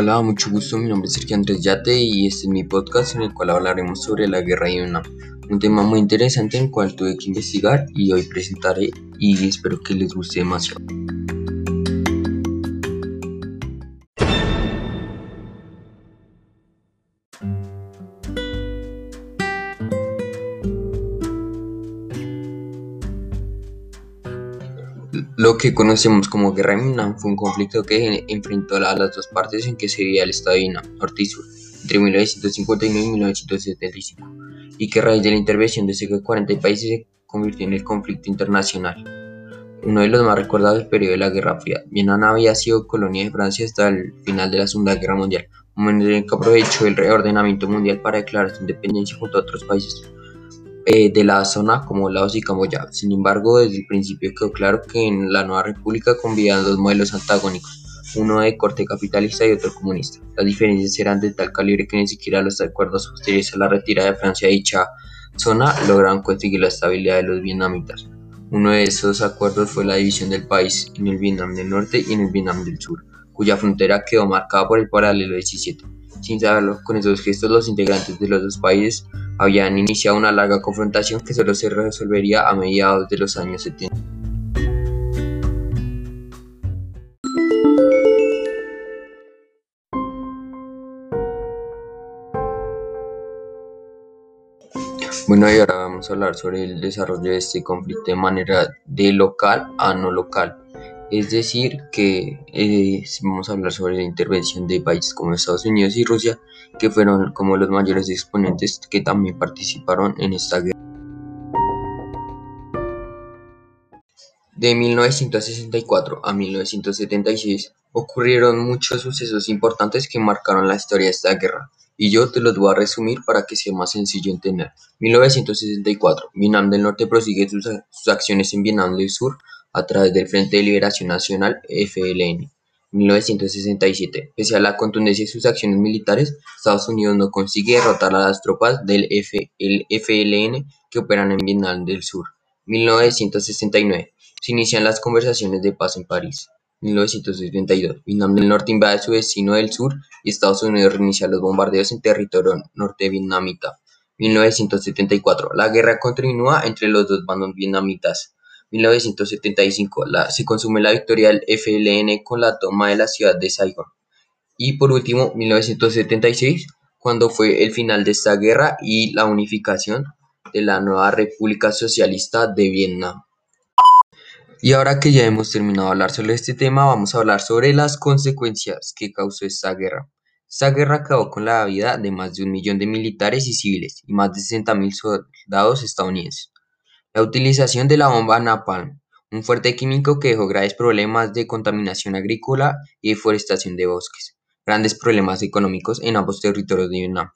Hola, mucho gusto. Mi nombre es Sergio Andrés Yate y este es mi podcast en el cual hablaremos sobre la guerra de Vietnam. Un tema muy interesante en el cual tuve que investigar y hoy presentaré y espero que les guste demasiado. Lo que conocemos como Guerra de Vietnam fue un conflicto que enfrentó a las dos partes en que se vivía el Estado de Vietnam, norte y sur, entre 1959 y 1975, y que a raíz de la intervención de cerca de 40 países se convirtió en el conflicto internacional. Uno de los más recordados del periodo de la Guerra Fría, Vietnam había sido colonia de Francia hasta el final de la Segunda Guerra Mundial, un momento en el que aprovechó el reordenamiento mundial para declarar su independencia junto a otros países eh, de la zona como Laos y Camboya. Sin embargo, desde el principio quedó claro que en la nueva república convivían dos modelos antagónicos, uno de corte capitalista y otro comunista. Las diferencias eran de tal calibre que ni siquiera los acuerdos posteriores a la retirada de Francia de dicha zona lograron conseguir la estabilidad de los vietnamitas. Uno de esos acuerdos fue la división del país en el Vietnam del Norte y en el Vietnam del Sur, cuya frontera quedó marcada por el paralelo 17. Sin saberlo, con esos gestos los integrantes de los dos países habían iniciado una larga confrontación que solo se resolvería a mediados de los años 70. Bueno, y ahora vamos a hablar sobre el desarrollo de este conflicto de manera de local a no local. Es decir, que eh, vamos a hablar sobre la intervención de países como Estados Unidos y Rusia, que fueron como los mayores exponentes que también participaron en esta guerra. De 1964 a 1976 ocurrieron muchos sucesos importantes que marcaron la historia de esta guerra, y yo te los voy a resumir para que sea más sencillo entender. 1964, Vietnam del Norte prosigue sus, sus acciones en Vietnam del Sur a través del Frente de Liberación Nacional FLN. 1967. Pese a la contundencia de sus acciones militares, Estados Unidos no consigue derrotar a las tropas del FLN que operan en Vietnam del Sur. 1969. Se inician las conversaciones de paz en París. 1972. Vietnam del Norte invade su vecino del sur y Estados Unidos reinicia los bombardeos en territorio norte vietnamita. 1974. La guerra continúa entre los dos bandos vietnamitas. 1975 se consume la victoria del FLN con la toma de la ciudad de Saigón. Y por último, 1976, cuando fue el final de esta guerra y la unificación de la nueva República Socialista de Vietnam. Y ahora que ya hemos terminado de hablar sobre este tema, vamos a hablar sobre las consecuencias que causó esta guerra. Esta guerra acabó con la vida de más de un millón de militares y civiles y más de 60.000 soldados estadounidenses. La utilización de la bomba napalm, un fuerte químico que dejó graves problemas de contaminación agrícola y deforestación de bosques, grandes problemas económicos en ambos territorios de Vietnam.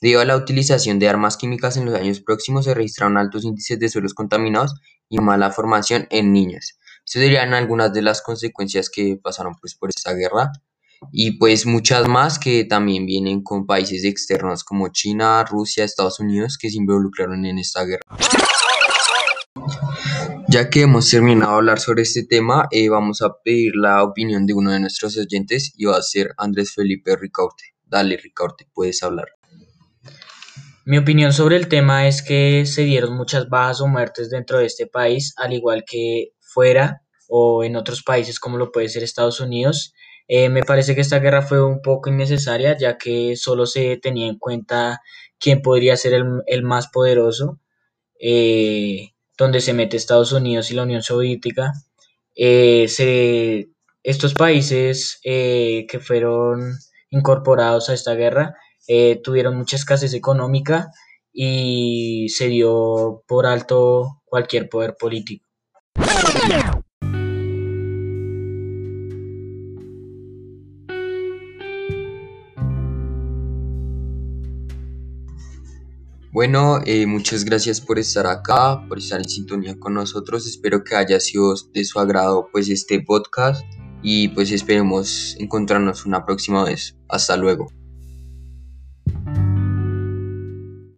Debido a la utilización de armas químicas en los años próximos se registraron altos índices de suelos contaminados y mala formación en niñas. Estas serían algunas de las consecuencias que pasaron pues, por esta guerra y pues muchas más que también vienen con países externos como China, Rusia, Estados Unidos que se involucraron en esta guerra. Ya que hemos terminado de hablar sobre este tema, eh, vamos a pedir la opinión de uno de nuestros oyentes y va a ser Andrés Felipe Ricaurte. Dale, Ricaurte, puedes hablar. Mi opinión sobre el tema es que se dieron muchas bajas o muertes dentro de este país, al igual que fuera o en otros países como lo puede ser Estados Unidos. Eh, me parece que esta guerra fue un poco innecesaria, ya que solo se tenía en cuenta quién podría ser el, el más poderoso. Eh, donde se mete Estados Unidos y la Unión Soviética, eh, se, estos países eh, que fueron incorporados a esta guerra eh, tuvieron mucha escasez económica y se dio por alto cualquier poder político. Bueno, eh, muchas gracias por estar acá, por estar en sintonía con nosotros. Espero que haya sido de su agrado pues este podcast y pues esperemos encontrarnos una próxima vez. Hasta luego.